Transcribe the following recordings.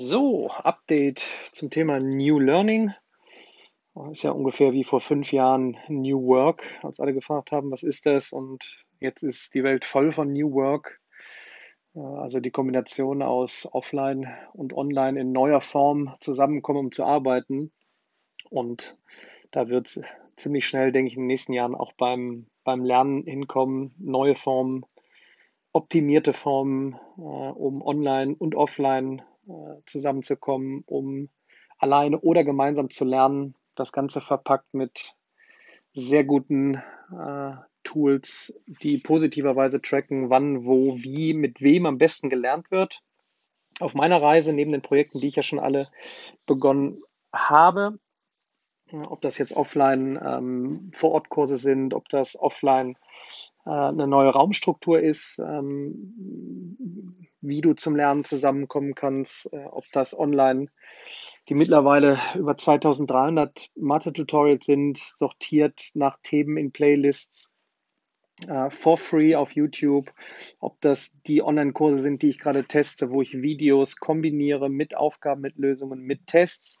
So, Update zum Thema New Learning. Ist ja ungefähr wie vor fünf Jahren New Work, als alle gefragt haben, was ist das? Und jetzt ist die Welt voll von New Work. Äh, also die Kombination aus Offline und Online in neuer Form zusammenkommen, um zu arbeiten. Und da wird es ziemlich schnell, denke ich, in den nächsten Jahren auch beim, beim Lernen hinkommen, neue Formen, optimierte Formen, äh, um online und offline zusammenzukommen, um alleine oder gemeinsam zu lernen. Das Ganze verpackt mit sehr guten äh, Tools, die positiverweise tracken, wann, wo, wie, mit wem am besten gelernt wird. Auf meiner Reise, neben den Projekten, die ich ja schon alle begonnen habe, ob das jetzt offline ähm, Vorortkurse sind, ob das offline äh, eine neue Raumstruktur ist, ähm, wie du zum Lernen zusammenkommen kannst, äh, ob das online die mittlerweile über 2300 Mathe-Tutorials sind, sortiert nach Themen in Playlists uh, for free auf YouTube, ob das die Online-Kurse sind, die ich gerade teste, wo ich Videos kombiniere mit Aufgaben, mit Lösungen, mit Tests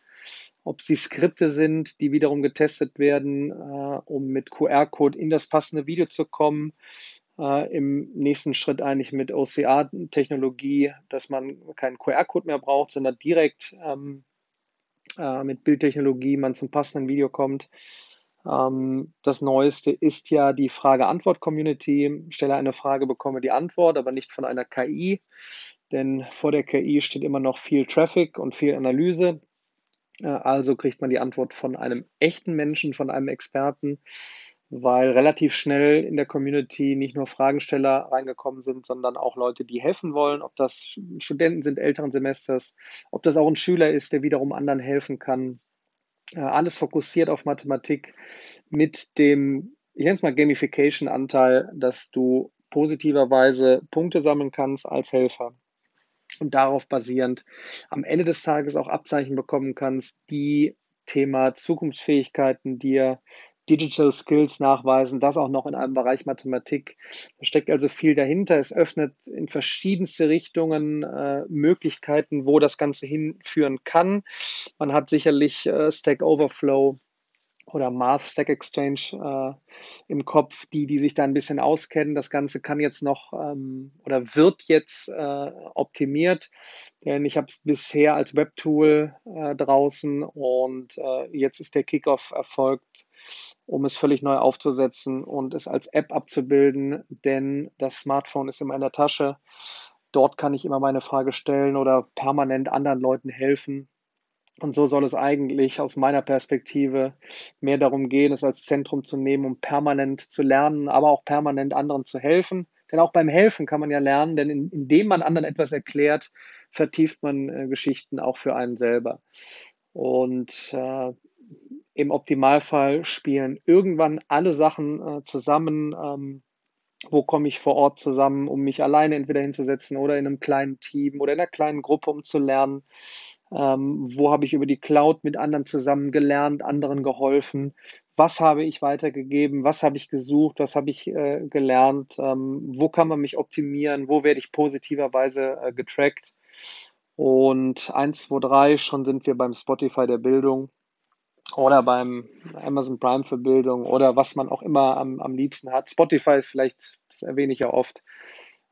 ob sie Skripte sind, die wiederum getestet werden, äh, um mit QR-Code in das passende Video zu kommen. Äh, Im nächsten Schritt eigentlich mit OCR-Technologie, dass man keinen QR-Code mehr braucht, sondern direkt ähm, äh, mit Bildtechnologie man zum passenden Video kommt. Ähm, das Neueste ist ja die Frage-Antwort-Community. Stelle eine Frage, bekomme die Antwort, aber nicht von einer KI. Denn vor der KI steht immer noch viel Traffic und viel Analyse. Äh, also kriegt man die Antwort von einem echten Menschen, von einem Experten, weil relativ schnell in der Community nicht nur Fragensteller reingekommen sind, sondern auch Leute, die helfen wollen, ob das Studenten sind älteren Semesters, ob das auch ein Schüler ist, der wiederum anderen helfen kann. Äh, alles fokussiert auf Mathematik mit dem, ich nenne es mal Gamification-Anteil, dass du positiverweise Punkte sammeln kannst als Helfer und darauf basierend am Ende des Tages auch Abzeichen bekommen kannst, die Thema Zukunftsfähigkeiten dir Digital Skills nachweisen, das auch noch in einem Bereich Mathematik. Da steckt also viel dahinter. Es öffnet in verschiedenste Richtungen äh, Möglichkeiten, wo das Ganze hinführen kann. Man hat sicherlich äh, Stack Overflow oder Math Stack Exchange äh, im Kopf, die, die sich da ein bisschen auskennen. Das Ganze kann jetzt noch ähm, oder wird jetzt äh, optimiert, denn ich habe es bisher als Webtool äh, draußen und äh, jetzt ist der Kickoff erfolgt, um es völlig neu aufzusetzen und es als App abzubilden, denn das Smartphone ist immer in der Tasche. Dort kann ich immer meine Frage stellen oder permanent anderen Leuten helfen und so soll es eigentlich aus meiner Perspektive mehr darum gehen, es als Zentrum zu nehmen, um permanent zu lernen, aber auch permanent anderen zu helfen. Denn auch beim Helfen kann man ja lernen, denn in, indem man anderen etwas erklärt, vertieft man äh, Geschichten auch für einen selber. Und äh, im Optimalfall spielen irgendwann alle Sachen äh, zusammen. Ähm, wo komme ich vor Ort zusammen, um mich alleine entweder hinzusetzen oder in einem kleinen Team oder in einer kleinen Gruppe, um zu lernen. Ähm, wo habe ich über die Cloud mit anderen zusammen gelernt, anderen geholfen? Was habe ich weitergegeben? Was habe ich gesucht? Was habe ich äh, gelernt? Ähm, wo kann man mich optimieren? Wo werde ich positiverweise äh, getrackt? Und eins, zwei, drei, schon sind wir beim Spotify der Bildung oder beim Amazon Prime für Bildung oder was man auch immer am, am liebsten hat. Spotify ist vielleicht, das erwähne ich ja oft,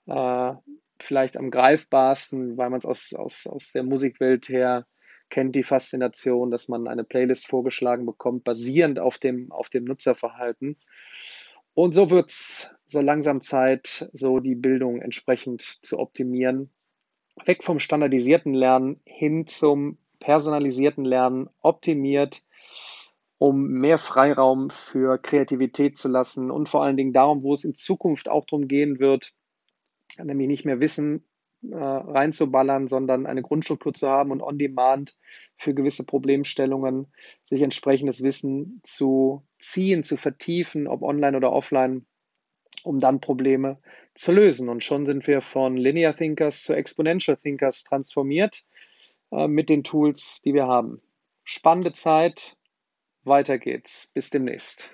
äh, vielleicht am greifbarsten, weil man es aus, aus, aus der Musikwelt her kennt, die Faszination, dass man eine Playlist vorgeschlagen bekommt, basierend auf dem, auf dem Nutzerverhalten. Und so wird es so langsam Zeit, so die Bildung entsprechend zu optimieren. Weg vom standardisierten Lernen hin zum personalisierten Lernen, optimiert, um mehr Freiraum für Kreativität zu lassen und vor allen Dingen darum, wo es in Zukunft auch darum gehen wird, nämlich nicht mehr Wissen äh, reinzuballern, sondern eine Grundstruktur zu haben und on demand für gewisse Problemstellungen sich entsprechendes Wissen zu ziehen, zu vertiefen, ob online oder offline, um dann Probleme zu lösen. Und schon sind wir von Linear Thinkers zu Exponential Thinkers transformiert äh, mit den Tools, die wir haben. Spannende Zeit. Weiter geht's. Bis demnächst.